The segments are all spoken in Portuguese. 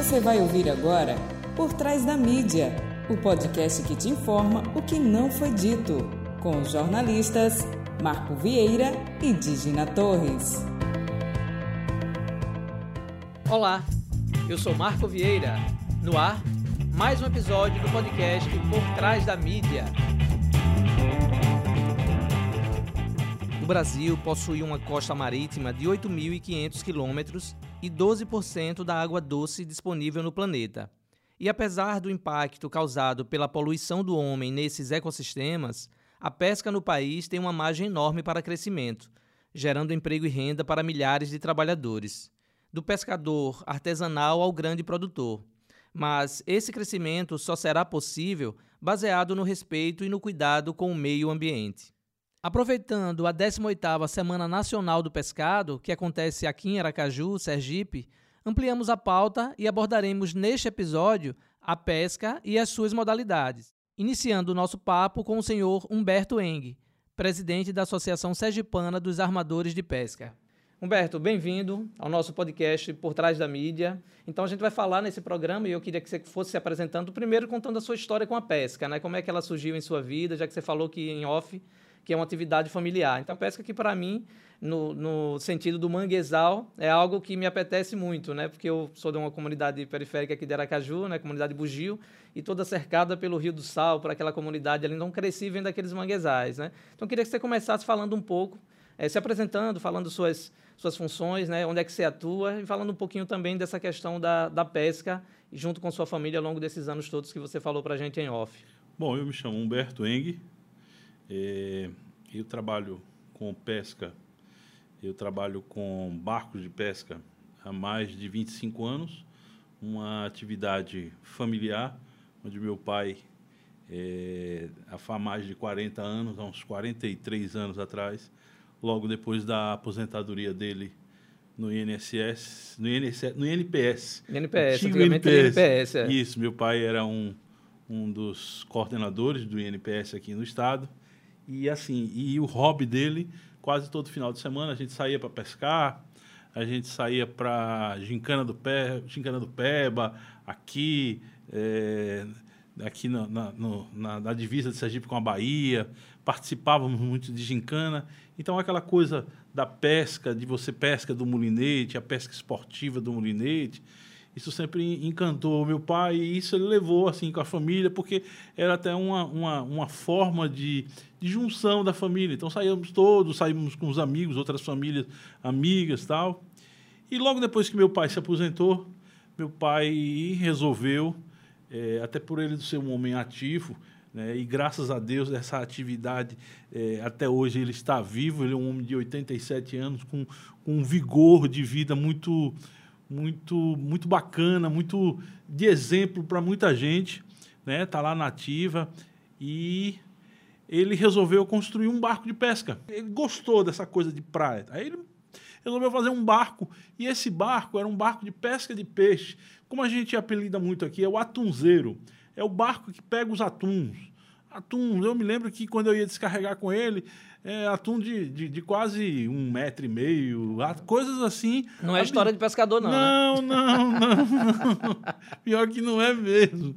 Você vai ouvir agora Por Trás da Mídia, o podcast que te informa o que não foi dito, com os jornalistas Marco Vieira e Digina Torres. Olá, eu sou Marco Vieira. No ar, mais um episódio do podcast Por Trás da Mídia. O Brasil possui uma costa marítima de 8.500 quilômetros e 12% da água doce disponível no planeta. E apesar do impacto causado pela poluição do homem nesses ecossistemas, a pesca no país tem uma margem enorme para crescimento, gerando emprego e renda para milhares de trabalhadores, do pescador artesanal ao grande produtor. Mas esse crescimento só será possível baseado no respeito e no cuidado com o meio ambiente. Aproveitando a 18ª Semana Nacional do Pescado, que acontece aqui em Aracaju, Sergipe, ampliamos a pauta e abordaremos neste episódio a pesca e as suas modalidades. Iniciando o nosso papo com o senhor Humberto Eng, presidente da Associação Sergipana dos Armadores de Pesca. Humberto, bem-vindo ao nosso podcast Por Trás da Mídia. Então a gente vai falar nesse programa e eu queria que você fosse se apresentando primeiro contando a sua história com a pesca, né? Como é que ela surgiu em sua vida, já que você falou que em off que é uma atividade familiar. Então, pesca que, para mim, no, no, sentido do manguezal, é algo que me apetece muito, né? Porque eu sou de uma comunidade periférica aqui de Aracaju, né? Comunidade Bugio, e toda cercada pelo Rio do Sal, por aquela comunidade ali. Então, cresci vendo aqueles manguezais, né? Então, queria que você começasse falando um pouco, é, se apresentando, falando suas, suas funções, né? Onde é que você atua, e falando um pouquinho também dessa questão da, da pesca, junto com sua família, ao longo desses anos todos que você falou para a gente em off. Bom, eu me chamo Humberto Eng, é, eu trabalho com pesca, eu trabalho com barcos de pesca há mais de 25 anos, uma atividade familiar, onde meu pai, é, há mais de 40 anos, há uns 43 anos atrás, logo depois da aposentadoria dele no INSS, no, INSS, no INPS. INPS, antigamente INPS. INPS é. Isso, meu pai era um, um dos coordenadores do INPS aqui no estado. E assim, e o hobby dele, quase todo final de semana, a gente saía para pescar, a gente saía para Gincana do Pé, Gincana do Peba, aqui, é, aqui na, na, no, na, na, divisa de Sergipe com a Bahia, participávamos muito de gincana. Então, aquela coisa da pesca, de você pesca do mulinete, a pesca esportiva do mulinete, isso sempre encantou meu pai e isso ele levou assim com a família, porque era até uma, uma, uma forma de, de junção da família. Então saíamos todos, saímos com os amigos, outras famílias amigas tal. E logo depois que meu pai se aposentou, meu pai resolveu, é, até por ele ser um homem ativo, né, e graças a Deus essa atividade é, até hoje ele está vivo, ele é um homem de 87 anos com, com um vigor de vida muito muito, muito bacana, muito de exemplo para muita gente, né? Tá lá na ativa e ele resolveu construir um barco de pesca. Ele gostou dessa coisa de praia. Aí ele resolveu fazer um barco e esse barco era um barco de pesca de peixe. Como a gente apelida muito aqui, é o atunzeiro. É o barco que pega os atuns. Atum, eu me lembro que quando eu ia descarregar com ele, é, atum de, de, de, quase um metro e meio, coisas assim. Não é história de pescador, não. Não, né? não, não, não. Pior que não é mesmo.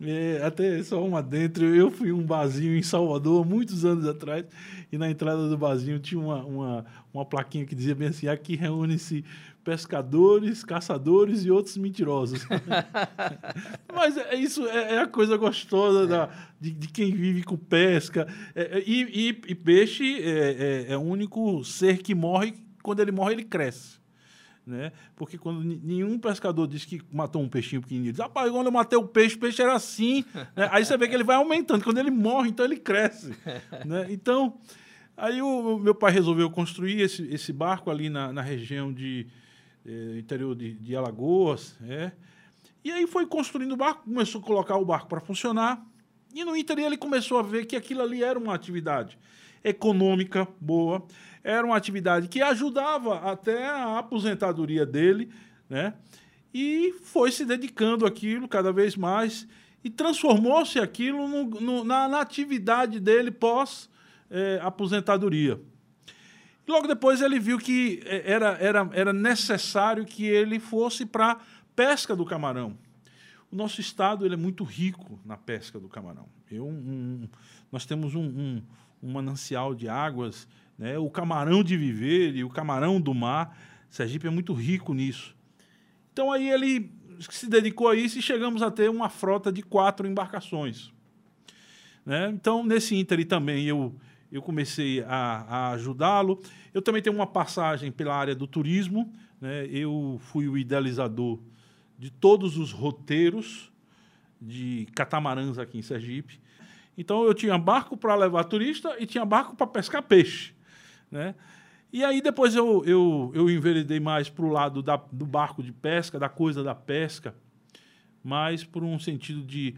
É, até só uma dentro, eu fui um barzinho em Salvador muitos anos atrás, e na entrada do barzinho tinha uma, uma, uma plaquinha que dizia bem assim: aqui reúne-se pescadores, caçadores e outros mentirosos. Mas é, isso é, é, a coisa gostosa é. da, de, de, quem vive com pesca. É, é, e, e, e, peixe é, é, o único ser que morre, quando ele morre, ele cresce. Né? Porque quando nenhum pescador diz que matou um peixinho pequenininho, diz, rapaz, quando eu matei o peixe, o peixe era assim. né? Aí você vê que ele vai aumentando. Quando ele morre, então ele cresce. né? Então, aí o, o, meu pai resolveu construir esse, esse barco ali na, na região de eh, interior de, de Alagoas. É. E aí foi construindo o barco, começou a colocar o barco para funcionar. E no interior ele começou a ver que aquilo ali era uma atividade econômica boa, era uma atividade que ajudava até a aposentadoria dele, né? E foi se dedicando àquilo cada vez mais e transformou-se aquilo no, no, na, na, atividade dele pós eh, aposentadoria. Logo depois ele viu que é, era, era, era necessário que ele fosse para Pesca do camarão. O nosso estado ele é muito rico na pesca do camarão. Eu, um, nós temos um, um, um, manancial de águas, né? o camarão de viver e o camarão do mar. Sergipe é muito rico nisso. Então aí ele se dedicou a isso e chegamos a ter uma frota de quatro embarcações. Né? Então, nesse ínter também eu, eu comecei a, a ajudá-lo. Eu também tenho uma passagem pela área do turismo. Né? Eu fui o idealizador de todos os roteiros de catamarãs aqui em Sergipe. Então, eu tinha barco para levar turista e tinha barco para pescar peixe. Né? E aí depois eu, eu, eu enveredei mais para o lado da, do barco de pesca, da coisa da pesca, mais por um sentido de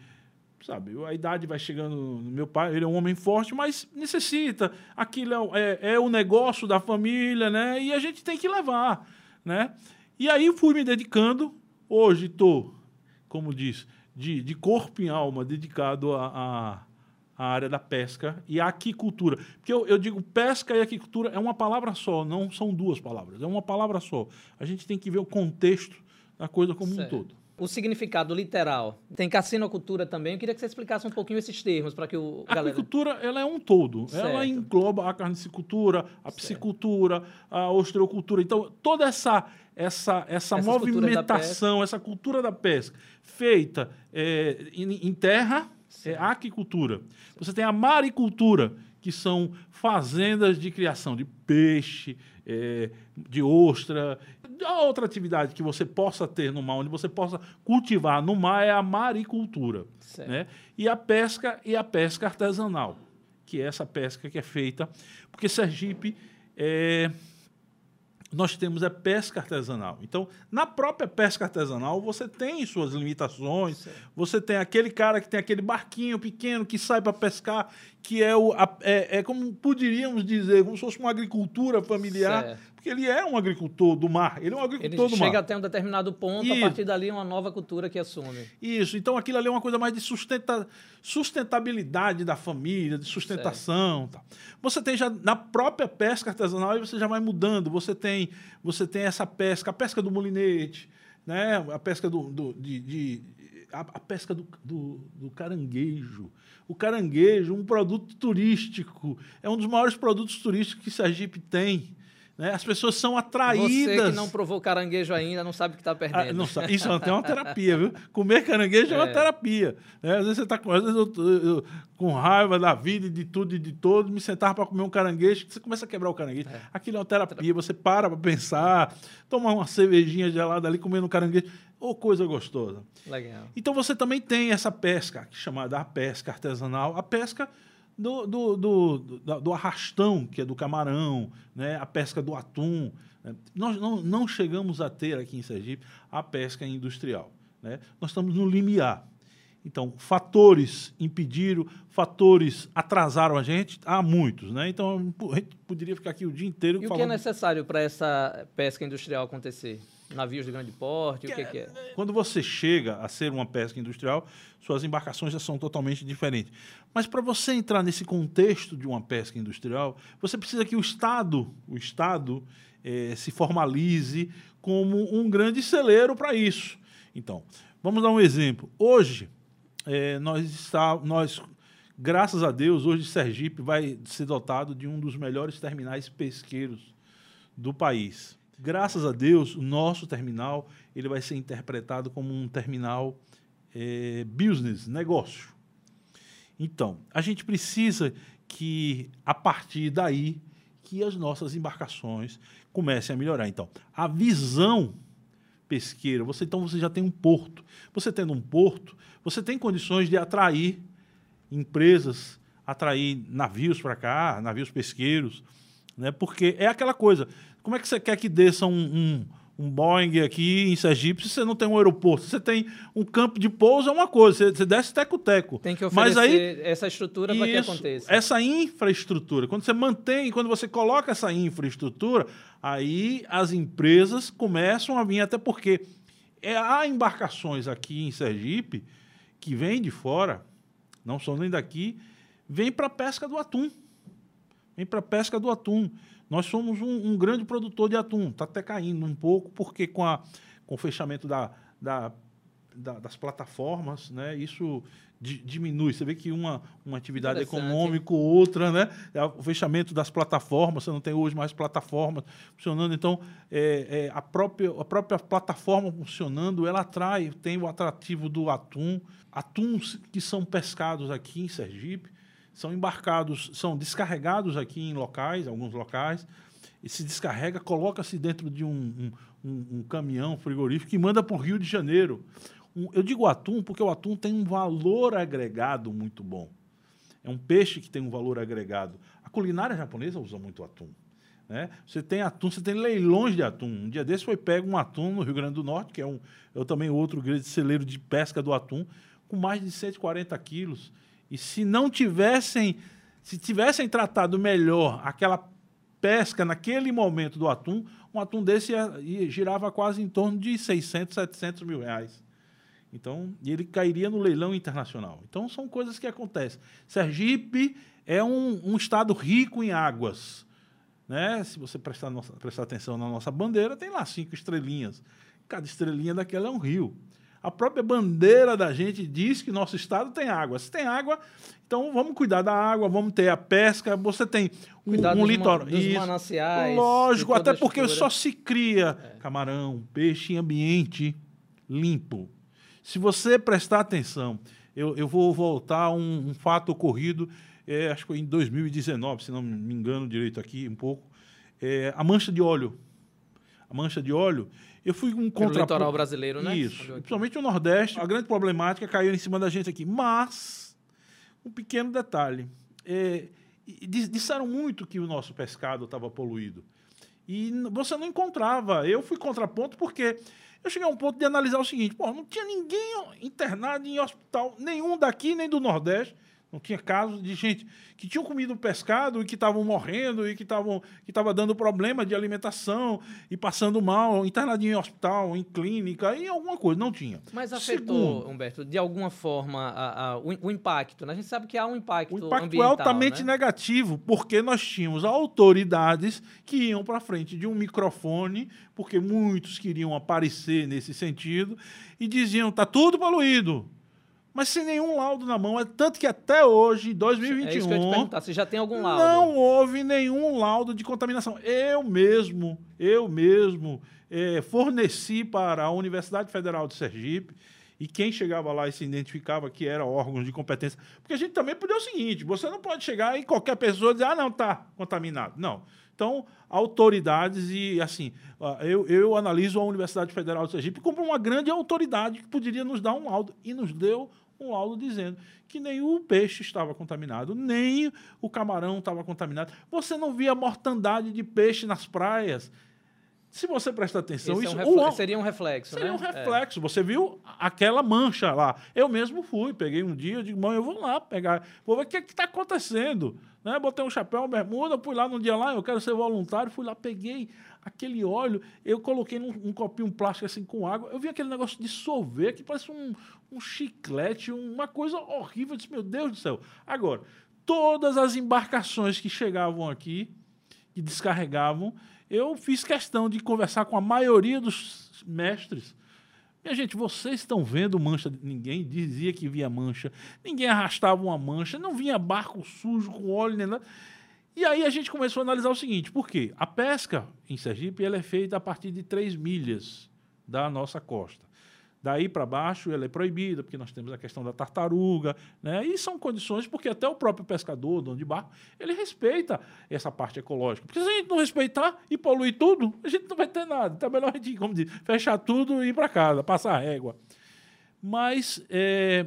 sabe? A idade vai chegando. Meu pai, ele é um homem forte, mas necessita. Aquilo é, é, é, o negócio da família, né? E a gente tem que levar, né? E aí fui me dedicando. Hoje estou, como diz, de, de corpo e alma dedicado à, à, área da pesca e à aquicultura. Porque eu, eu digo pesca e aquicultura é uma palavra só, não são duas palavras, é uma palavra só. A gente tem que ver o contexto da coisa como certo. um todo o significado literal. Tem cassinocultura também. Eu queria que você explicasse um pouquinho esses termos para que o a galera... agricultura ela é um todo. Certo. Ela engloba a carnicicultura, a piscicultura, a osteocultura. Então, toda essa essa essa movimentação, essa cultura da pesca feita é, em, em, terra é certo. é aquicultura. Você tem a maricultura, que são fazendas de criação de peixe, é, de ostra, a outra atividade que você possa ter no mar, onde você possa cultivar no mar, é a maricultura. Né? E a pesca e a pesca artesanal, que é essa pesca que é feita, porque Sergipe é, nós temos é pesca artesanal. Então, na própria pesca artesanal, você tem suas limitações. Certo. Você tem aquele cara que tem aquele barquinho pequeno que sai para pescar, que é, o, a, é, é, como poderíamos dizer, como se fosse uma agricultura familiar, certo porque ele é um agricultor do mar. Ele é um agricultor ele do mar. chega até um determinado ponto, a partir dali é uma nova cultura que assume. Isso. Então aquilo ali é uma coisa mais de sustenta, sustentabilidade da família, de sustentação. Tá. Você tem já na própria pesca artesanal, aí você já vai mudando. Você tem, você tem essa pesca, a pesca do molinete, né? a pesca do, do de, de a, a, pesca do, do, do, caranguejo. O caranguejo, um produto turístico, é um dos maiores produtos turísticos que Sergipe tem. Né? As pessoas são atraídas. Você que não provou caranguejo ainda não sabe o que está perdendo. Ah, sabe. Isso é uma terapia, viu? Comer caranguejo é, é uma terapia. Né? Às vezes você está com, eu, eu, com raiva da vida e de tudo e de todo, me sentar para comer um caranguejo, você começa a quebrar o caranguejo. É. Aquilo é uma terapia. Você para para pensar, tomar uma cervejinha gelada ali comendo um caranguejo. Ô, oh, coisa gostosa. Legal. Então você também tem essa pesca, chamada a pesca artesanal. A pesca do, do, do, do, do arrastão, que é do camarão, né? a pesca do atum. Né? Nós não, não chegamos a ter aqui em Sergipe a pesca industrial. Né? Nós estamos no limiar. Então, fatores impediram, fatores atrasaram a gente, há muitos, né? Então, a gente poderia ficar aqui o dia inteiro E falando... o que é necessário para essa pesca industrial acontecer? Navios de grande porte, que o que, que, é? Quando você chega a ser uma pesca industrial, suas embarcações já são totalmente diferentes. Mas para você entrar nesse contexto de uma pesca industrial, você precisa que o Estado, o Estado eh, se formalize como um grande celeiro para isso. Então, vamos dar um exemplo. Hoje, eh, nós, está, nós, graças a Deus, hoje Sergipe vai ser dotado de um dos melhores terminais pesqueiros do país. Graças a Deus, o nosso terminal ele vai ser interpretado como um terminal é, business, negócio. Então, a gente precisa que, a partir daí, que as nossas embarcações comecem a melhorar. Então, a visão pesqueira, você então você já tem um porto. Você tendo um porto, você tem condições de atrair empresas, atrair navios para cá, navios pesqueiros, né? Porque é aquela coisa, como é que você quer que desça um, um, um Boeing aqui em Sergipe se você não tem um aeroporto? Se você tem um campo de pouso, é uma coisa, você, você desce teco-teco. Tem que oferecer Mas aí, essa estrutura para que aconteça. Essa infraestrutura, quando você mantém, quando você coloca essa infraestrutura, aí as empresas começam a vir, até porque é, há embarcações aqui em Sergipe que vêm de fora, não são nem daqui, vêm para a pesca do atum. Vem para a pesca do atum. Nós somos um, um grande produtor de atum, está até caindo um pouco, porque com, a, com o fechamento da, da, da, das plataformas, né? Isso di, diminui. Você vê que uma, uma atividade econômica ou outra, né? É o fechamento das plataformas, você não tem hoje mais plataformas funcionando. Então, é, é, a, própria, a própria plataforma funcionando, ela atrai, tem o atrativo do atum. Atuns que são pescados aqui em Sergipe, são embarcados, são descarregados aqui em locais, alguns locais, e se descarrega, coloca-se dentro de um, um, um, caminhão frigorífico e manda para o Rio de Janeiro. Um, eu digo atum porque o atum tem um valor agregado muito bom. É um peixe que tem um valor agregado. A culinária japonesa usa muito atum. Né? Você tem atum, você tem leilões de atum. Um dia desse foi pego um atum no Rio Grande do Norte, que é, um, é também outro grande celeiro de pesca do atum, com mais de 140 quilos. E se não tivessem, se tivessem tratado melhor aquela pesca naquele momento do atum, um atum desse ia, ia, girava quase em torno de 600, 700 mil reais. Então, ele cairia no leilão internacional. Então, são coisas que acontecem. Sergipe é um, um estado rico em águas. Né? Se você prestar, nossa, prestar atenção na nossa bandeira, tem lá cinco estrelinhas. Cada estrelinha daquela é um rio. A própria bandeira da gente diz que nosso estado tem água. Se tem água, então vamos cuidar da água, vamos ter a pesca. Você tem um, um litoral. dos Isso. mananciais. Lógico, até porque só se cria é. camarão, peixe em ambiente limpo. Se você prestar atenção, eu, eu vou voltar a um, um fato ocorrido, é, acho que foi em 2019, se não me engano direito aqui um pouco. É, a mancha de óleo. Mancha de óleo eu fui um contra... litoral brasileiro, né? Isso. Principalmente o Nordeste. A grande problemática caiu em cima da gente aqui. Mas, um pequeno detalhe. É, disseram muito que o nosso pescado estava poluído. E você não encontrava. Eu fui contraponto porque eu cheguei a um ponto de analisar o seguinte: pô, não tinha ninguém internado em hospital nenhum daqui nem do Nordeste não tinha casos de gente que tinham comido pescado e que estavam morrendo e que estavam que estava dando problema de alimentação e passando mal, internadinho em hospital, em clínica e alguma coisa. Não tinha. Mas afetou, Segundo, Humberto, de alguma forma a, a, o, o, impacto. Né? A gente sabe que há um impacto O impacto é altamente né? negativo, porque nós tínhamos autoridades que iam para frente de um microfone, porque muitos queriam aparecer nesse sentido, e diziam, está tudo poluído mas sem nenhum laudo na mão. É tanto que até hoje, em 2021. É isso que eu ia te perguntar, se já tem algum laudo. Não houve nenhum laudo de contaminação. Eu mesmo, eu mesmo é, forneci para a Universidade Federal de Sergipe. E quem chegava lá e se identificava que era órgãos de competência. Porque a gente também podia o seguinte: você não pode chegar e qualquer pessoa dizer, ah, não, está contaminado. Não. Então, autoridades e, assim, eu, eu analiso a Universidade Federal de Sergipe como uma grande autoridade que poderia nos dar um laudo. E nos deu um laudo dizendo que nem o peixe estava contaminado, nem o camarão estava contaminado. Você não via mortandade de peixe nas praias. Se você prestar atenção, isso é um seria um reflexo, seria né? um reflexo. É. Você viu aquela mancha lá. Eu mesmo fui, peguei um dia, digo, mãe, eu vou lá pegar, vou ver o que é está acontecendo. Né? Botei um chapéu, uma bermuda, fui lá num dia lá, eu quero ser voluntário, fui lá, peguei aquele óleo, eu coloquei num um copinho plástico assim com água, eu vi aquele negócio dissolver, que parece um, um chiclete, uma coisa horrível. Eu disse, meu Deus do céu. Agora, todas as embarcações que chegavam aqui, que descarregavam, eu fiz questão de conversar com a maioria dos mestres. Minha gente, vocês estão vendo mancha? Ninguém dizia que via mancha, ninguém arrastava uma mancha, não vinha barco sujo com óleo nem nada. E aí a gente começou a analisar o seguinte: por quê? A pesca em Sergipe ela é feita a partir de 3 milhas da nossa costa. Daí para baixo ela é proibida, porque nós temos a questão da tartaruga, né? E são condições porque até o próprio pescador, dono de barco, ele respeita essa parte ecológica. Porque se a gente não respeitar e poluir tudo, a gente não vai ter nada. Então é melhor a gente, como diz, fechar tudo e ir para casa, passar régua. Mas é,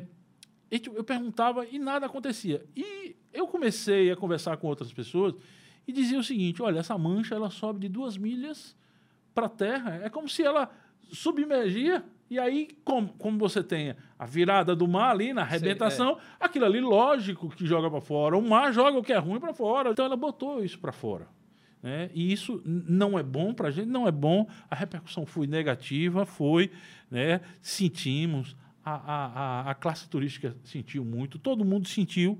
eu perguntava e nada acontecia. E eu comecei a conversar com outras pessoas e dizia o seguinte: olha, essa mancha ela sobe de duas milhas para a terra. É como se ela submergia e aí, como, como você tem a virada do mar ali na arrebentação, Sim, é. aquilo ali, lógico que joga para fora. O mar joga o que é ruim para fora. Então ela botou isso para fora. Né? E isso não é bom para a gente, não é bom. A repercussão foi negativa, foi, né? sentimos, a, a, a classe turística sentiu muito, todo mundo sentiu.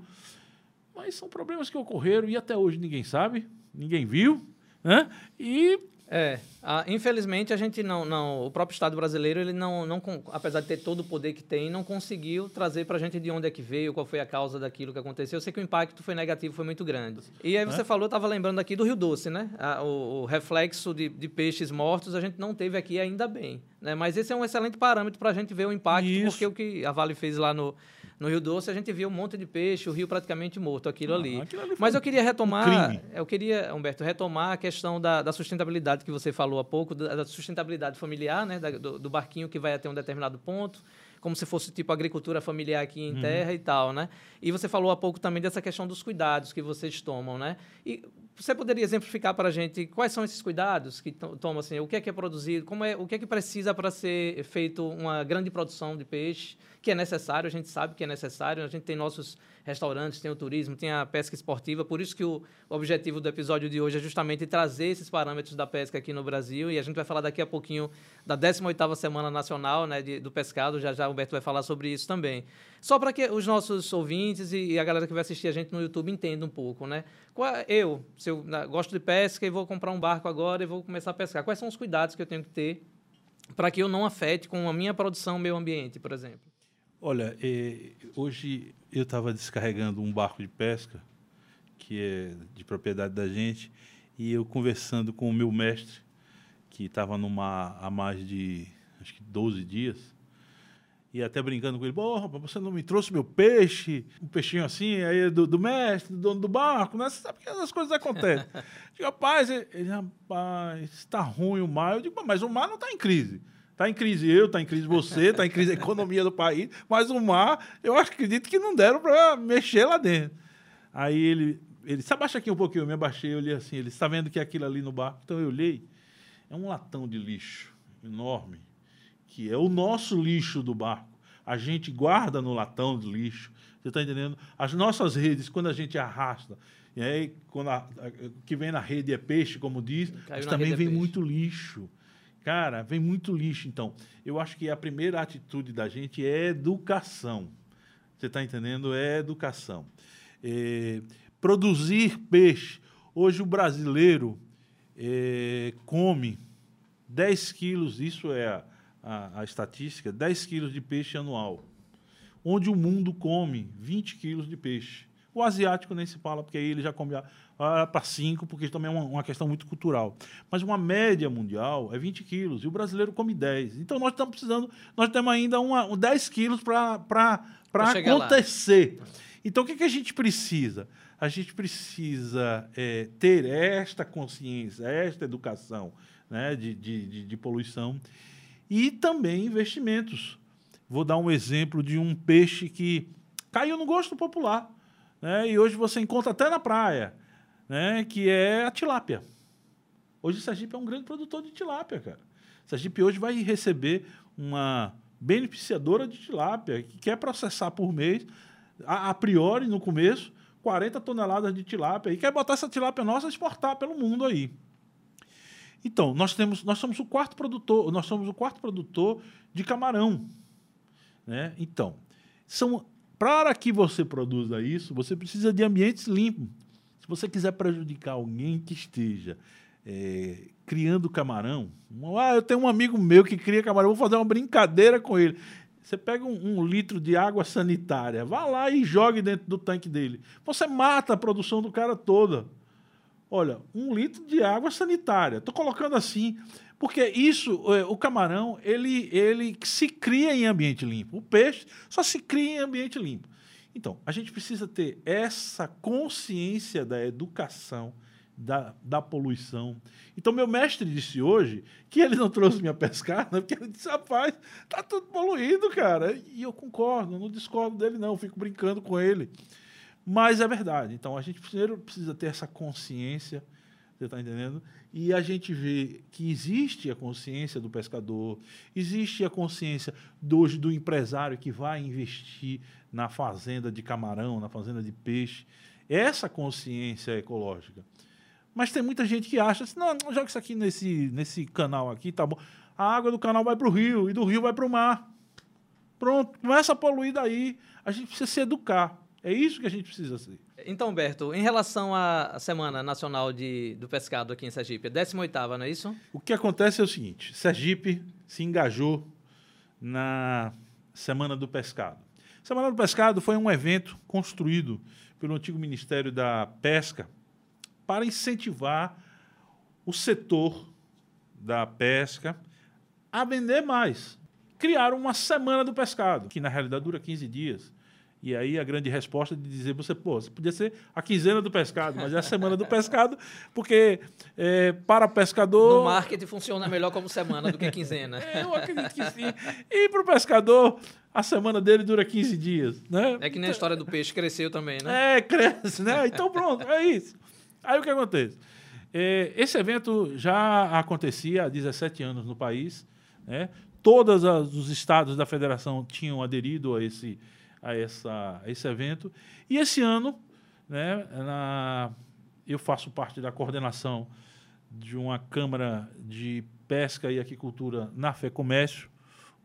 Mas são problemas que ocorreram e até hoje ninguém sabe, ninguém viu. Né? E É, infelizmente a gente não, não, o próprio Estado brasileiro ele não, não, apesar de ter todo o poder que tem, não conseguiu trazer para a gente de onde é que veio, qual foi a causa daquilo que aconteceu. Eu sei que o impacto foi negativo, foi muito grande. E aí você é? falou, estava lembrando aqui do Rio Doce, né? Ah, o, o, reflexo de, de, peixes mortos a gente não teve aqui ainda bem, né? Mas esse é um excelente parâmetro para a gente ver o impacto, Isso. porque o que a Vale fez lá no no Rio Doce a gente viu um monte de peixe, o rio praticamente morto, aquilo, ah, ali. aquilo ali. Mas eu queria retomar, um eu queria, Humberto, retomar a questão da, da, sustentabilidade que você falou há pouco, da, da sustentabilidade familiar, né, da, do, do, barquinho que vai até um determinado ponto, como se fosse tipo agricultura familiar aqui em uhum. terra e tal, né? E você falou há pouco também dessa questão dos cuidados que vocês tomam, né? E você poderia exemplificar para a gente quais são esses cuidados que tomam, assim, o que é que é produzido, como é, o que é que precisa para ser feito uma grande produção de peixe? que é necessário, a gente sabe que é necessário, a gente tem nossos restaurantes, tem o turismo, tem a pesca esportiva, por isso que o objetivo do episódio de hoje é justamente trazer esses parâmetros da pesca aqui no Brasil, e a gente vai falar daqui a pouquinho da 18ª Semana Nacional né, de, do Pescado, já já o Humberto vai falar sobre isso também. Só para que os nossos ouvintes e, a galera que vai assistir a gente no YouTube entendam um pouco, né? Eu, se eu gosto de pesca e vou comprar um barco agora e vou começar a pescar, quais são os cuidados que eu tenho que ter para que eu não afete com a minha produção o meio ambiente, por exemplo? Olha, é, hoje eu estava descarregando um barco de pesca, que é de propriedade da gente, e eu conversando com o meu mestre, que estava no mar há mais de, acho que 12 dias, e até brincando com ele, porra, você não me trouxe meu peixe, um peixinho assim, aí do, do mestre, do dono do barco, né? Você sabe que essas coisas acontecem. digo, rapaz, ele, rapaz, está ruim o mar. Eu digo, mas o mar não está em crise. Está em crise eu, está em crise você, está em crise a economia do país, mas o mar, eu acredito que não deram para mexer lá dentro. Aí ele, ele se abaixa aqui um pouquinho, eu me abaixei, eu olhei assim, ele está vendo que é aquilo ali no barco? Então eu olhei, é um latão de lixo enorme, que é o nosso lixo do barco. A gente guarda no latão de lixo, você está entendendo? As nossas redes, quando a gente arrasta, e aí quando a, a, que vem na rede é peixe, como diz, mas também é vem é muito lixo. Cara, vem muito lixo. Então, eu acho que a primeira atitude da gente é educação. Você está entendendo? É educação. É, produzir peixe. Hoje o brasileiro é, come 10 quilos, isso é a, a, a, estatística, 10 quilos de peixe anual. Onde o mundo come 20 quilos de peixe. O asiático nem se fala, porque aí ele já come para 5, porque também é uma, uma, questão muito cultural. Mas uma média mundial é 20 quilos, e o brasileiro come 10. Então nós estamos precisando, nós temos ainda uma, um 10 quilos para acontecer. Lá. Então o que, que a gente precisa? A gente precisa é, ter esta consciência, esta educação né, de, de, de, de poluição e também investimentos. Vou dar um exemplo de um peixe que caiu no gosto popular. Né? E hoje você encontra até na praia né, que é a tilápia. Hoje o Sergipe é um grande produtor de tilápia, cara. O Sergipe hoje vai receber uma beneficiadora de tilápia que quer processar por mês, a, a priori, no começo, 40 toneladas de tilápia e quer botar essa tilápia nossa e exportar pelo mundo aí. Então, nós temos, nós somos o quarto produtor, nós somos o quarto produtor de camarão, né? Então, são para que você produza isso, você precisa de ambientes limpos você quiser prejudicar alguém que esteja é, criando camarão, ah, eu tenho um amigo meu que cria camarão, vou fazer uma brincadeira com ele. Você pega um, um, litro de água sanitária, vá lá e jogue dentro do tanque dele. Você mata a produção do cara toda. Olha, um litro de água sanitária. Estou colocando assim, porque isso, é, o camarão, ele, ele se cria em ambiente limpo. O peixe só se cria em ambiente limpo. Então, a gente precisa ter essa consciência da educação, da, da poluição. Então, meu mestre disse hoje que ele não trouxe minha pescar, né? porque ele disse, rapaz, tá tudo poluído, cara. E eu concordo, não discordo dele, não, fico brincando com ele. Mas é verdade. Então, a gente primeiro precisa ter essa consciência, você está entendendo? E a gente vê que existe a consciência do pescador, existe a consciência do, do empresário que vai investir na fazenda de camarão, na fazenda de peixe. Essa consciência ecológica. Mas tem muita gente que acha assim, não, joga isso aqui nesse, nesse canal aqui, tá bom. A água do canal vai para o rio e do rio vai para o mar. Pronto, começa a poluir daí. A gente precisa se educar. É isso que a gente precisa ser. Então, Humberto, em relação à Semana Nacional de, do Pescado aqui em Sergipe, 18ª, não é isso? O que acontece é o seguinte, Sergipe se engajou na Semana do Pescado. Semana do Pescado foi um evento construído pelo antigo Ministério da Pesca para incentivar o setor da pesca a vender mais. Criaram uma Semana do Pescado, que na realidade dura 15 dias. E aí a grande resposta de dizer você, pô, você podia ser a quinzena do pescado, mas é a semana do pescado, porque é, para pescador. No marketing funciona melhor como semana do que quinzena. É, eu acredito que sim. E para o pescador, a semana dele dura 15 dias. Né? É que nem a história do peixe cresceu também, né? É, cresce, né? Então pronto, é isso. Aí o que acontece? É, esse evento já acontecia há 17 anos no país. Né? Todos os estados da federação tinham aderido a esse a, essa, a esse evento. E esse ano, né, na, eu faço parte da coordenação de uma Câmara de Pesca e Aquicultura na Fé Comércio,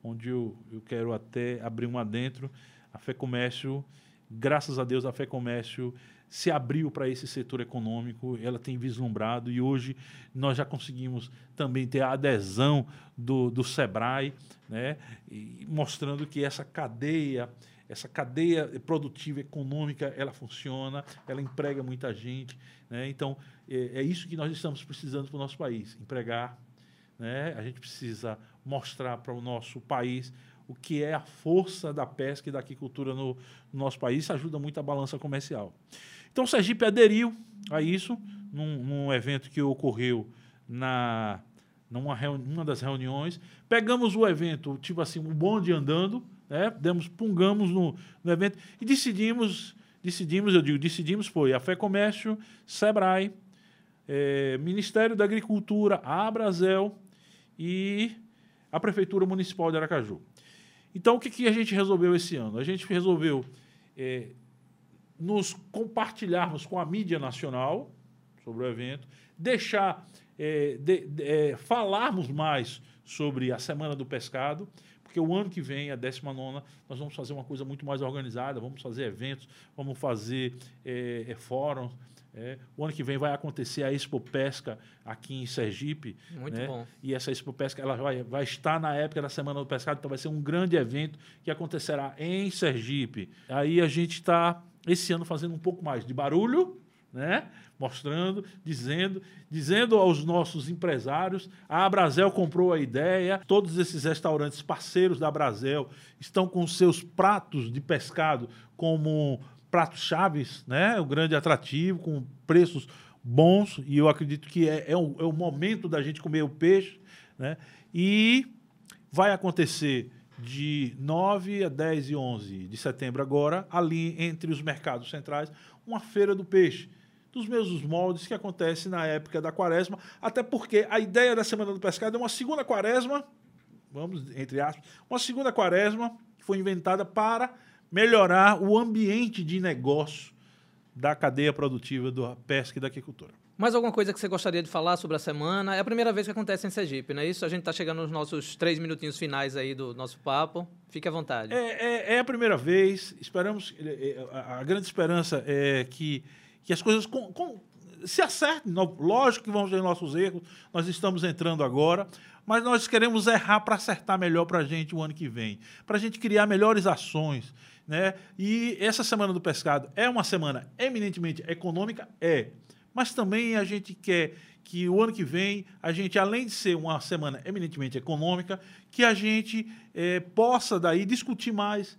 onde eu, eu quero até abrir um adentro. A Fé Comércio, graças a Deus, a Fé Comércio se abriu para esse setor econômico, ela tem vislumbrado e hoje nós já conseguimos também ter a adesão do, do SEBRAE, né, mostrando que essa cadeia essa cadeia produtiva econômica ela funciona, ela emprega muita gente. Né? Então, é, é, isso que nós estamos precisando para o nosso país, empregar. Né? A gente precisa mostrar para o nosso país o que é a força da pesca e da aquicultura no, no nosso país. Isso ajuda muito a balança comercial. Então, o Sergipe aderiu a isso num, num evento que ocorreu na numa, numa das reuniões. Pegamos o evento, tipo assim, um bonde andando, né? Demos, pungamos no, no evento e decidimos, decidimos, eu digo, decidimos foi a Fé Comércio, Sebrae, é, Ministério da Agricultura, a Abrazel e a Prefeitura Municipal de Aracaju. Então, o que, que a gente resolveu esse ano? A gente resolveu é, nos compartilharmos com a mídia nacional sobre o evento, deixar, é, de, de, é, falarmos mais sobre a Semana do Pescado, porque o ano que vem, a 19, nós vamos fazer uma coisa muito mais organizada, vamos fazer eventos, vamos fazer é, é, fóruns. É. O ano que vem vai acontecer a Expo Pesca aqui em Sergipe. Muito né? bom. E essa Expo Pesca ela vai, vai estar na época da Semana do Pescado, então vai ser um grande evento que acontecerá em Sergipe. Aí a gente está, esse ano, fazendo um pouco mais de barulho, né? mostrando, dizendo, dizendo aos nossos empresários, a Abrazel comprou a ideia, todos esses restaurantes parceiros da Abrazel estão com seus pratos de pescado como pratos chaves, né? O grande atrativo, com preços bons, e eu acredito que é, é, o, é o momento da gente comer o peixe, né? E vai acontecer de 9 a 10 e 11 de setembro agora, ali entre os mercados centrais, uma feira do peixe dos mesmos moldes que acontece na época da quaresma, até porque a ideia da Semana do Pescado é uma segunda quaresma, vamos, entre aspas, uma segunda quaresma que foi inventada para melhorar o ambiente de negócio da cadeia produtiva da pesca e da aquicultura. Mais alguma coisa que você gostaria de falar sobre a semana? É a primeira vez que acontece em Sergipe, não é isso? A gente está chegando nos nossos três minutinhos finais aí do nosso papo. Fique à vontade. É, é, é a primeira vez. Esperamos. É, é, a grande esperança é que que as coisas com, com, se acertem. Lógico que vamos ter nossos erros, nós estamos entrando agora, mas nós queremos errar para acertar melhor para a gente o ano que vem, para a gente criar melhores ações. Né? E essa Semana do Pescado é uma semana eminentemente econômica? É. Mas também a gente quer que o ano que vem, a gente, além de ser uma semana eminentemente econômica, que a gente é, possa daí discutir mais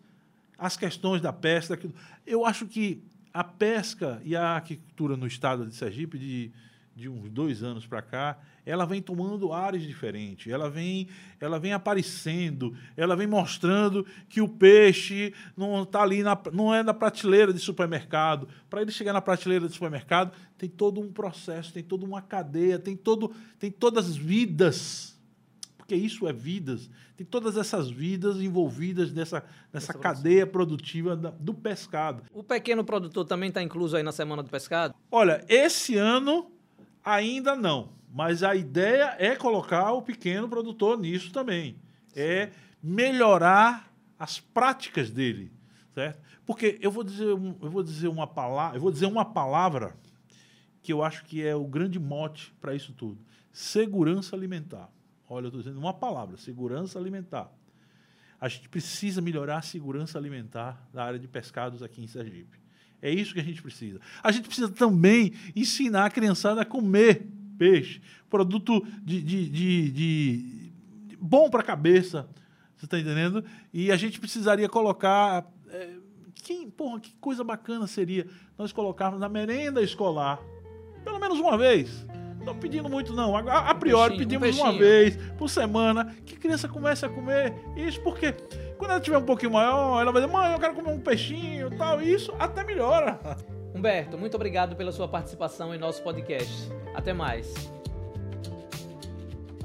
as questões da pesca. Eu acho que a pesca e a aquicultura no estado de Sergipe, de, de uns dois anos para cá, ela vem tomando ares diferentes, ela vem, ela vem aparecendo, ela vem mostrando que o peixe não está ali, na, não é na prateleira de supermercado. Para ele chegar na prateleira de supermercado, tem todo um processo, tem toda uma cadeia, tem, todo, tem todas as vidas porque isso é vidas. Tem todas essas vidas envolvidas nessa, nessa cadeia produtiva da, do pescado. O pequeno produtor também está incluso aí na Semana do Pescado? Olha, esse ano ainda não. Mas a ideia é colocar o pequeno produtor nisso também. É melhorar as práticas dele. certo? Porque eu vou dizer, eu vou dizer uma palavra, eu vou dizer uma palavra que eu acho que é o grande mote para isso tudo: segurança alimentar. Olha, eu estou dizendo uma palavra: segurança alimentar. A gente precisa melhorar a segurança alimentar da área de pescados aqui em Sergipe. É isso que a gente precisa. A gente precisa também ensinar a criançada a comer peixe, produto de, de, de, de bom para a cabeça, você está entendendo? E a gente precisaria colocar. É, porra, que coisa bacana seria nós colocarmos na merenda escolar, pelo menos uma vez. Não pedindo muito, não. A, a priori, um pedimos um uma vez por semana que a criança comece a comer isso, porque quando ela tiver um pouquinho maior, ela vai dizer, mãe, eu quero comer um peixinho e tal. E isso até melhora. Humberto, muito obrigado pela sua participação em nosso podcast. Até mais.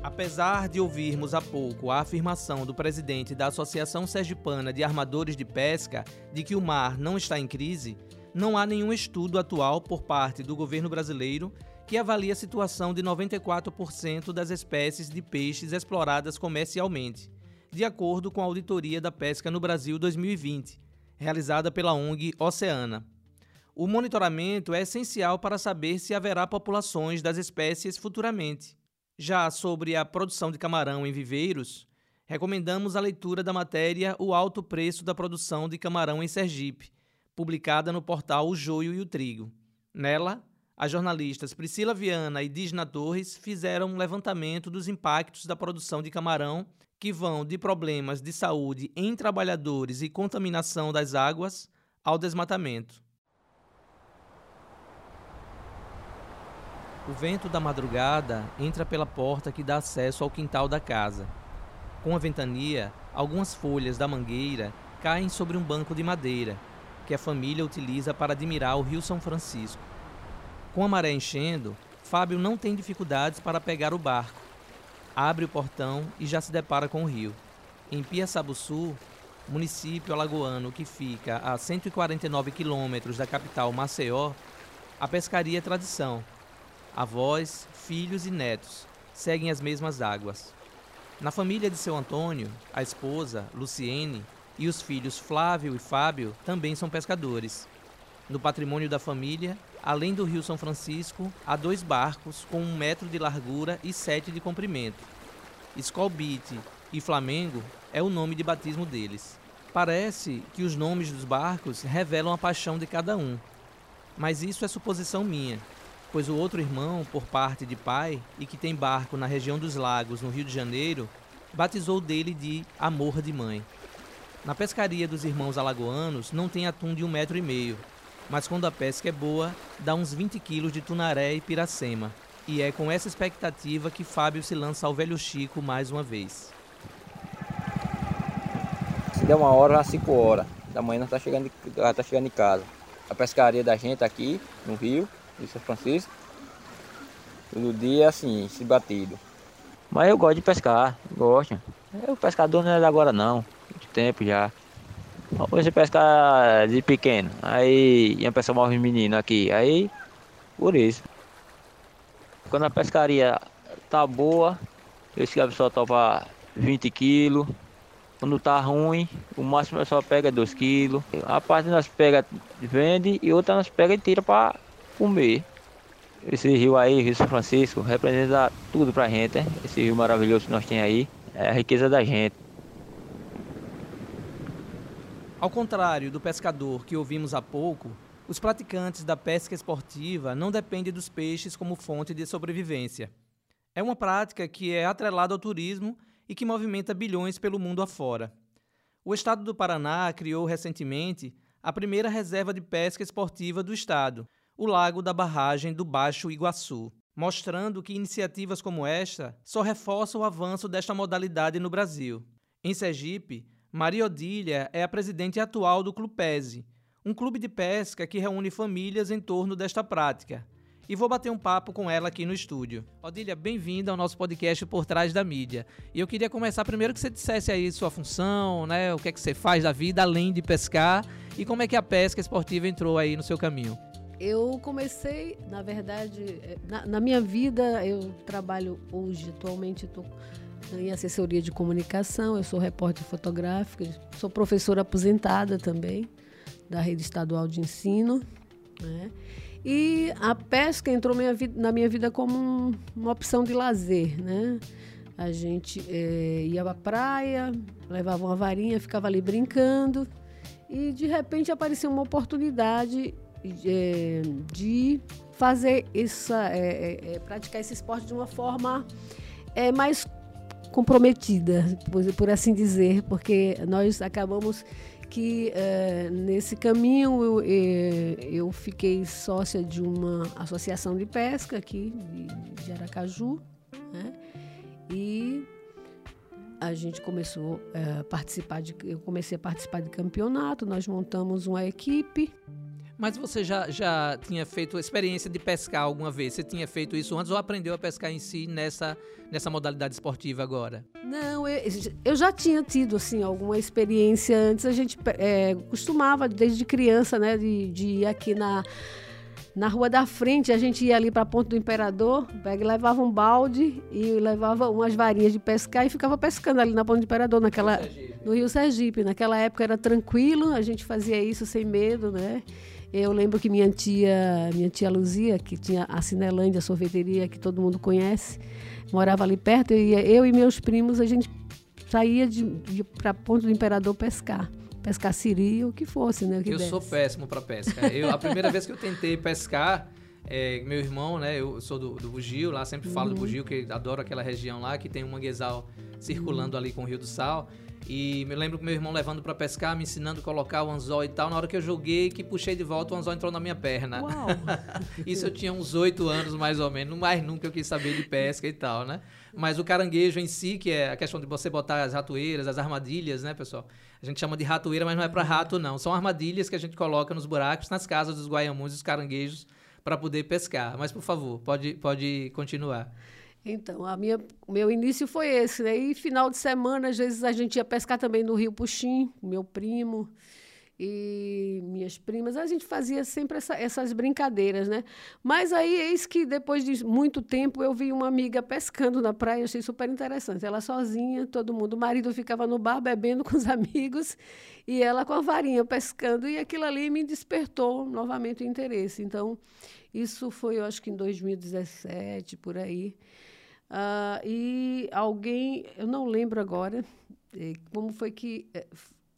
Apesar de ouvirmos há pouco a afirmação do presidente da Associação Sergipana de Armadores de Pesca de que o mar não está em crise, não há nenhum estudo atual por parte do governo brasileiro que avalie a situação de 94% das espécies de peixes exploradas comercialmente, de acordo com a Auditoria da Pesca no Brasil 2020, realizada pela ONG Oceana. O monitoramento é essencial para saber se haverá populações das espécies futuramente. Já sobre a produção de camarão em viveiros, recomendamos a leitura da matéria O Alto Preço da Produção de Camarão em Sergipe, publicada no portal O Joio e o Trigo. Nela, as jornalistas Priscila Viana e Digna Torres fizeram um levantamento dos impactos da produção de camarão, que vão de problemas de saúde em trabalhadores e contaminação das águas ao desmatamento. O vento da madrugada entra pela porta que dá acesso ao quintal da casa. Com a ventania, algumas folhas da mangueira caem sobre um banco de madeira, que a família utiliza para admirar o Rio São Francisco. Com a maré enchendo, Fábio não tem dificuldades para pegar o barco. Abre o portão e já se depara com o rio. Em Piaçabuçu, município alagoano que fica a 149 quilômetros da capital Maceió, a pescaria é tradição avós, filhos e netos seguem as mesmas águas. Na família de seu Antônio, a esposa, Luciene, e os filhos Flávio e Fábio também são pescadores. No patrimônio da família, além do Rio São Francisco, há dois barcos com um metro de largura e sete de comprimento. Skolbit e Flamengo é o nome de batismo deles. Parece que os nomes dos barcos revelam a paixão de cada um, mas isso é suposição minha pois o outro irmão, por parte de pai, e que tem barco na região dos lagos, no Rio de Janeiro, batizou dele de Amor de Mãe. Na pescaria dos irmãos alagoanos não tem atum de um metro e meio, mas quando a pesca é boa, dá uns 20 quilos de tunaré e piracema. E é com essa expectativa que Fábio se lança ao velho Chico mais uma vez. Se der uma hora, às 5 horas da manhã, nós tá chegando, tá chegando em casa. A pescaria da gente aqui no rio de São Francisco. Todo dia assim, se batido. Mas eu gosto de pescar, gosto. O pescador não é agora não, de tempo já. Você pescar de pequeno, aí ia pescar mais menino aqui, aí por isso. Quando a pescaria tá boa, eu chego só topa 20 quilos. Quando tá ruim, o máximo é só pega 2 quilos. A parte nós pega, vende e outra nós pega e tira para comer. Esse rio aí, Rio São Francisco, representa tudo pra gente? Esse rio maravilhoso que nós temos aí, é a riqueza da gente. Ao contrário do pescador que ouvimos há pouco, os praticantes da pesca esportiva não dependem dos peixes como fonte de sobrevivência. É uma prática que é atrelada ao turismo e que movimenta bilhões pelo mundo afora. O estado do Paraná criou recentemente a primeira reserva de pesca esportiva do estado, o lago da barragem do Baixo Iguaçu, mostrando que iniciativas como esta só reforçam o avanço desta modalidade no Brasil. Em Sergipe, Maria Odília é a presidente atual do Clupese, um clube de pesca que reúne famílias em torno desta prática. E vou bater um papo com ela aqui no estúdio. Odília, bem-vinda ao nosso podcast Por Trás da Mídia. E eu queria começar primeiro que você dissesse aí sua função, né? O que é que você faz da vida além de pescar e como é que a pesca esportiva entrou aí no seu caminho. Eu comecei, na verdade, eh, na, na minha vida, eu trabalho hoje, atualmente estou em assessoria de comunicação, eu sou repórter fotográfica, sou professora aposentada também da rede estadual de ensino. Né? E a pesca entrou minha vida, na minha vida como um, uma opção de lazer. Né? A gente é, ia a praia, levava uma varinha, ficava ali brincando e de repente apareceu uma oportunidade é, de fazer essa, é, praticar esse esporte de uma forma mais comprometida, por, assim dizer, porque nós acabamos que é, nesse caminho eu, é, eu, fiquei sócia de uma associação de pesca aqui de, Aracaju, né? E a gente começou é, a participar de, eu comecei a participar de campeonato, nós montamos uma equipe mas você já, já tinha feito experiência de pescar alguma vez? Você tinha feito isso antes ou aprendeu a pescar em si nessa, nessa modalidade esportiva agora? Não, eu, eu já tinha tido assim alguma experiência antes. A gente é, costumava desde criança, né, de, de ir aqui na na rua da frente, a gente ia ali para a Ponte do Imperador, levava um balde e levava umas varinhas de pescar e ficava pescando ali na Ponte do Imperador, naquela, Rio no Rio Sergipe. Naquela época era tranquilo, a gente fazia isso sem medo, né? Eu lembro que minha tia, minha tia Luzia, que tinha a Cinelândia, a sorveteria que todo mundo conhece, morava ali perto. E eu e meus primos, a gente saía de, de para Ponto do Imperador pescar. Pescar siri o que fosse, né? Que eu desse. sou péssimo para pesca. Eu, a primeira vez que eu tentei pescar, é, meu irmão, né? Eu sou do, do Bugio, lá sempre falo uhum. do Bugio, que adoro aquela região lá, que tem um manguezal circulando uhum. ali com o Rio do Sal. E me lembro que meu irmão levando para pescar, me ensinando a colocar o anzol e tal. Na hora que eu joguei, que puxei de volta, o anzol entrou na minha perna. Uau. Isso eu tinha uns oito anos, mais ou menos. Mais nunca eu quis saber de pesca e tal, né? Mas o caranguejo em si, que é a questão de você botar as ratoeiras, as armadilhas, né, pessoal? A gente chama de ratoeira, mas não é para rato, não. São armadilhas que a gente coloca nos buracos, nas casas dos guaiamuns e dos caranguejos para poder pescar. Mas, por favor, pode, pode continuar. Então, a minha, meu início foi esse, né? E final de semana, às vezes a gente ia pescar também no Rio Puxim, meu primo e minhas primas. A gente fazia sempre essa, essas brincadeiras, né? Mas aí, eis que depois de muito tempo, eu vi uma amiga pescando na praia, achei super interessante. Ela sozinha, todo mundo. O marido ficava no bar bebendo com os amigos e ela com a varinha pescando. E aquilo ali me despertou novamente o interesse. Então, isso foi, eu acho que em 2017, por aí. Uh, e alguém, eu não lembro agora eh, como foi que eh,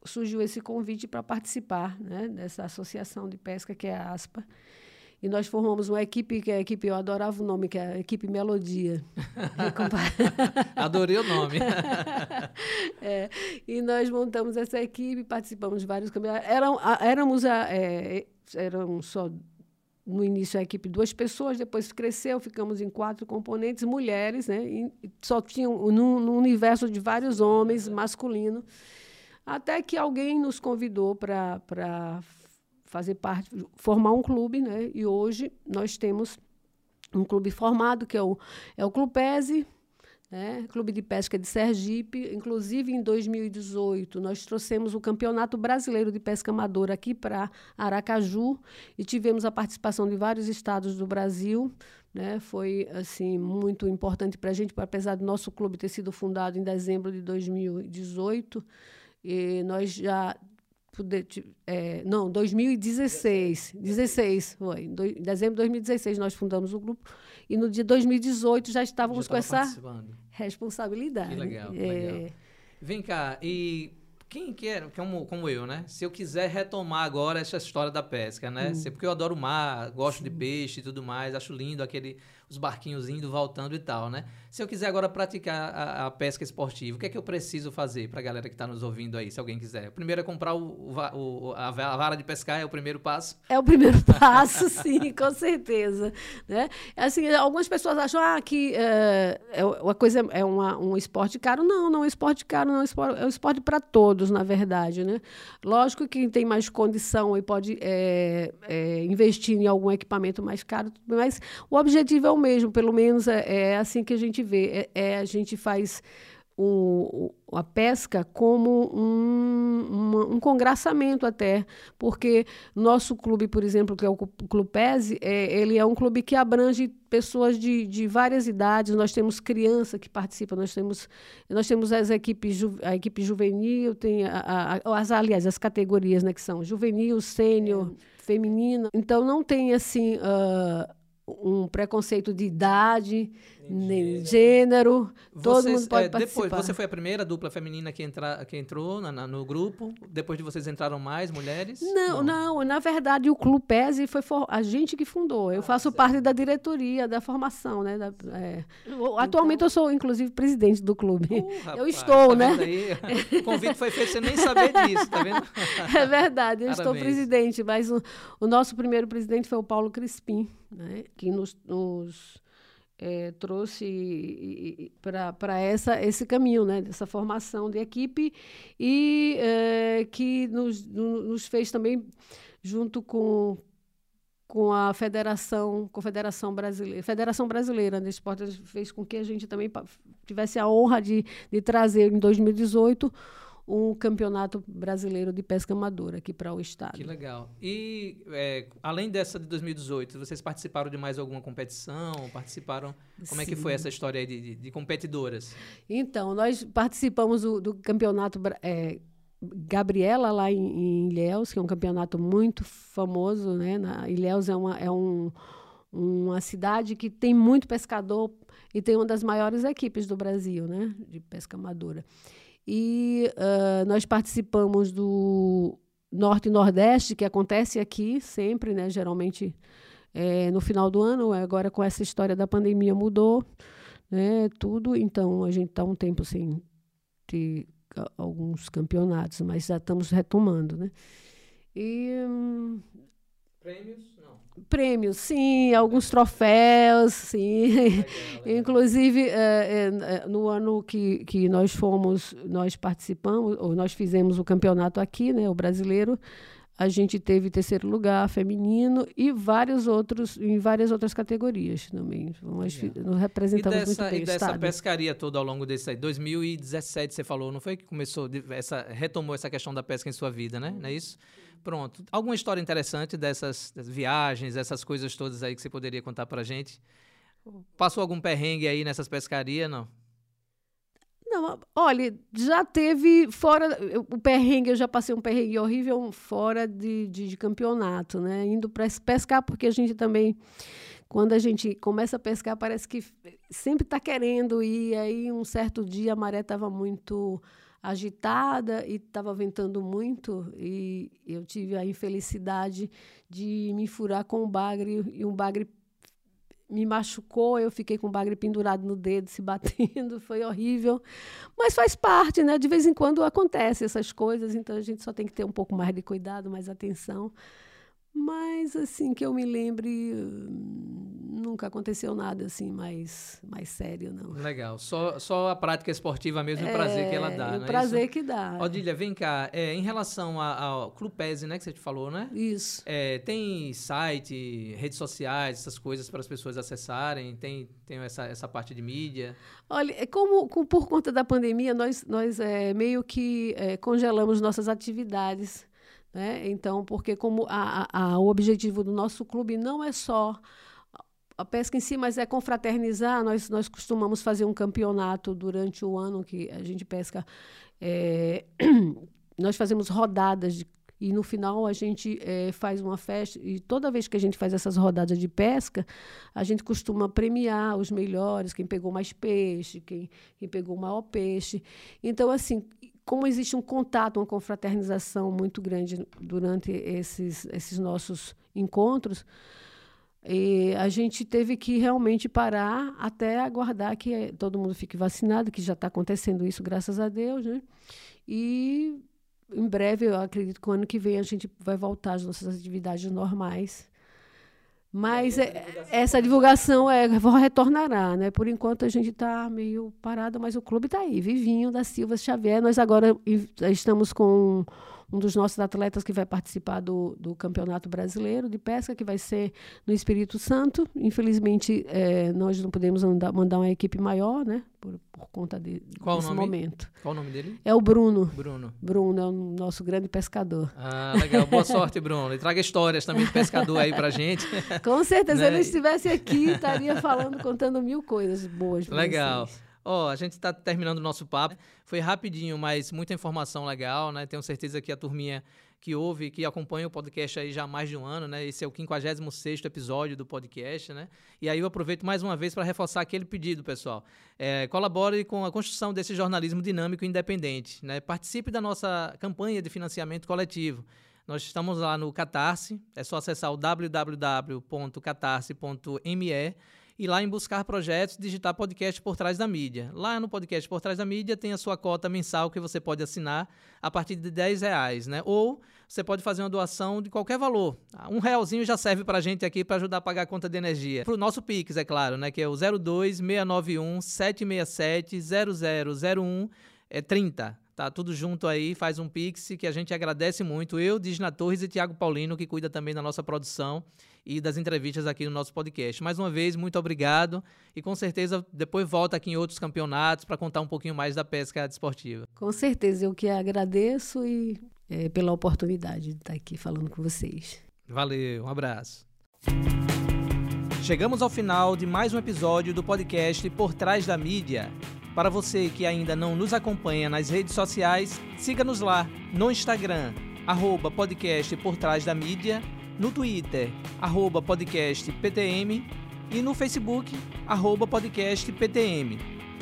surgiu esse convite para participar né, dessa associação de pesca, que é a ASPA. E nós formamos uma equipe, que é a equipe, eu adorava o nome, que é a equipe Melodia. Adorei o nome. é, e nós montamos essa equipe, participamos de vários campeonatos. Eram, éramos, a, é, eram só no início a equipe duas pessoas, depois cresceu, ficamos em quatro componentes, mulheres, né? E só tinham num, num universo de vários homens, masculino, até que alguém nos convidou para fazer parte, formar um clube, né? E hoje nós temos um clube formado que é o é o Clubese, né? Clube de Pesca de Sergipe. Inclusive, em 2018, nós trouxemos o Campeonato Brasileiro de Pesca Amadora aqui para Aracaju e tivemos a participação de vários estados do Brasil. Né? Foi assim muito importante para a gente, apesar do nosso clube ter sido fundado em dezembro de 2018. E nós já é, não, 2016. 16, foi. Em dezembro de 2016 nós fundamos o grupo. E no dia 2018 já estávamos já com essa responsabilidade. Que legal, é... legal. Vem cá, e quem quer, como, como eu, né? Se eu quiser retomar agora essa história da pesca, né? Hum. Porque eu adoro o mar, gosto Sim. de peixe e tudo mais, acho lindo aquele os barquinhos indo, voltando e tal, né? Se eu quiser agora praticar a, a pesca esportiva, o que é que eu preciso fazer para a galera que está nos ouvindo aí, se alguém quiser? Primeiro é comprar o, o, a vara de pescar, é o primeiro passo? É o primeiro passo, sim, com certeza. Né? Assim, algumas pessoas acham ah, que é, é uma coisa é uma, um esporte caro. Não, não é um esporte caro, não é um esporte, é um esporte para todos, na verdade. Né? Lógico que quem tem mais condição e pode é, é, investir em algum equipamento mais caro, mas o objetivo é o mesmo, pelo menos é, é assim que a gente vê. É, é, a gente faz o, a pesca como um, um congraçamento até, porque nosso clube, por exemplo, que é o Clube PESE, é, ele é um clube que abrange pessoas de, de várias idades, nós temos criança que participa, nós temos, nós temos as equipes, a equipe juvenil, tem a, a, as, aliás, as categorias, né, que são juvenil, sênior, é. feminina, então não tem assim... Uh, um preconceito de idade, nem gênero, todo mundo pode é, participar. Depois, você foi a primeira dupla feminina que, entra, que entrou na, na, no grupo? Depois de vocês entraram mais mulheres? Não, não, não na verdade o Clube PESE foi for, a gente que fundou. Eu ah, faço certo. parte da diretoria, da formação, né? Da, é. então... Atualmente eu sou, inclusive, presidente do clube. Uh, rapaz, eu estou, tá né? o convite foi feito sem nem saber disso, tá vendo? É verdade, eu Parabéns. estou presidente, mas o, o nosso primeiro presidente foi o Paulo Crispim né, que nos, nos é, trouxe para esse caminho, né, dessa formação de equipe e é, que nos, nos fez também, junto com, com a Federação, Confederação Brasileira, Federação Brasileira de Esportes, fez com que a gente também tivesse a honra de, de trazer em 2018 um campeonato brasileiro de pesca amadora aqui para o estado. Que legal. E é, além dessa de 2018, vocês participaram de mais alguma competição? Participaram? Como Sim. é que foi essa história aí de, de, de competidoras? Então, nós participamos do, do campeonato é, Gabriela lá em, em, Ilhéus, que é um campeonato muito famoso, né? Na, Ilhéus é uma é um, uma cidade que tem muito pescador e tem uma das maiores equipes do Brasil, né? De pesca amadora. E uh, nós participamos do Norte e Nordeste, que acontece aqui sempre, né? Geralmente é, no final do ano. Agora, com essa história da pandemia, mudou né? tudo. Então, a gente está um tempo sem ter alguns campeonatos, mas já estamos retomando, né? E... Hum, Prêmios? Prêmios, sim, alguns troféus, sim. Legal, legal. Inclusive, é, é, no ano que, que nós fomos, nós participamos, ou nós fizemos o campeonato aqui, né, o brasileiro, a gente teve terceiro lugar feminino e vários outros em várias outras categorias também. Nós nos representamos e dessa, muito bem. E dessa pescaria toda ao longo desse aí, 2017 você falou, não foi que começou essa retomou essa questão da pesca em sua vida, né? Não é isso? Pronto. Alguma história interessante dessas, dessas viagens, essas coisas todas aí que você poderia contar pra gente? Passou algum perrengue aí nessas pescarias, não? Não, olha, já teve fora o perrengue, eu já passei um perrengue horrível fora de, de, de campeonato, né? Indo para pescar, porque a gente também, quando a gente começa a pescar, parece que sempre está querendo ir. Aí um certo dia a maré estava muito agitada e estava ventando muito e eu tive a infelicidade de me furar com um bagre e um bagre me machucou, eu fiquei com o bagre pendurado no dedo, se batendo, foi horrível. Mas faz parte, né? De vez em quando acontece essas coisas, então a gente só tem que ter um pouco mais de cuidado, mais atenção. Mas, assim, que eu me lembre, nunca aconteceu nada, assim, mais, mais sério, não. Legal. Só, só a prática esportiva mesmo, é, o prazer que ela dá, O é prazer que dá. Odília, vem cá. É, em relação ao Clubese, né, que você te falou, né? Isso. É, tem site, redes sociais, essas coisas para as pessoas acessarem? Tem, tem essa, essa parte de mídia? Olha, é como, como por conta da pandemia, nós, nós é, meio que é, congelamos nossas atividades né? Então, porque como a, a, o objetivo do nosso clube não é só a pesca em si, mas é confraternizar. Nós, nós costumamos fazer um campeonato durante o ano que a gente pesca. É, nós fazemos rodadas de, e no final a gente é, faz uma festa. E toda vez que a gente faz essas rodadas de pesca, a gente costuma premiar os melhores, quem pegou mais peixe, quem, quem pegou maior peixe. Então, assim, como existe um contato, uma confraternização muito grande durante esses, esses nossos encontros, a gente teve que realmente parar até aguardar que todo mundo fique vacinado, que já está acontecendo isso, graças a Deus, né? E em breve, eu acredito que o ano que vem a gente vai voltar às nossas atividades normais. Mas é, essa divulgação é, retornará, né? Por enquanto a gente está meio parado, mas o clube está aí, vivinho da Silva Xavier. Nós agora estamos com um dos nossos atletas que vai participar do, do Campeonato Brasileiro de Pesca, que vai ser no Espírito Santo. Infelizmente, é, nós não podemos andar, mandar uma equipe maior, né? Por, por conta de, Qual desse momento. Qual o nome dele? É o Bruno. Bruno. Bruno é o nosso grande pescador. Ah, legal. Boa sorte, Bruno. E traga histórias também de pescador aí pra gente. Com certeza, Né? se ele estivesse aqui, estaria falando, contando mil coisas boas Legal. vocês. Ó, a gente está terminando o nosso papo. Foi rapidinho, mas muita informação legal, né? Tenho certeza que a turminha que ouve, que acompanha o podcast aí já há mais de um ano, né? Esse é o 56º episódio do podcast, né? E aí eu aproveito mais uma vez para reforçar aquele pedido, pessoal. É, colabore com a construção desse jornalismo dinâmico e independente, né? Participe da nossa campanha de financiamento coletivo. Nós estamos lá no Catarse, é só acessar o www.catarse.me e lá em buscar projetos, digitar podcast por trás da mídia. Lá no podcast por trás da mídia tem a sua cota mensal que você pode assinar a partir de 10 reais, né? Ou você pode fazer uma doação de qualquer valor. Um realzinho já serve para a gente aqui para ajudar a pagar a conta de energia. Para o nosso Pix, é claro, né? Que é o 02 691 767 0001 é 30. Tá tudo junto aí, faz um Pix que a gente agradece muito. Eu, Disna Torres e Tiago Paulino, que cuida também da nossa produção e das entrevistas aqui no nosso podcast. Mais uma vez, muito obrigado e com certeza depois volta aqui em outros campeonatos para contar um pouquinho mais da pesca desportiva. Com certeza, eu que agradeço e é, pela oportunidade de estar aqui falando com vocês. Valeu, um abraço. Chegamos ao final de mais um episódio do podcast Por Trás da Mídia. Para você que ainda não nos acompanha nas redes sociais, siga-nos lá no Instagram, arroba podcast Por Trás da Mídia, no Twitter, arroba podcast PTM e no Facebook, arroba podcast PTM.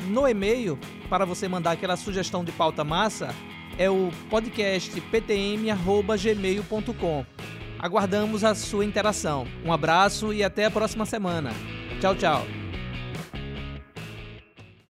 No e-mail, para você mandar aquela sugestão de pauta massa, é o podcastptm.gmail.com. Aguardamos a sua interação. Um abraço e até a próxima semana. Tchau, tchau.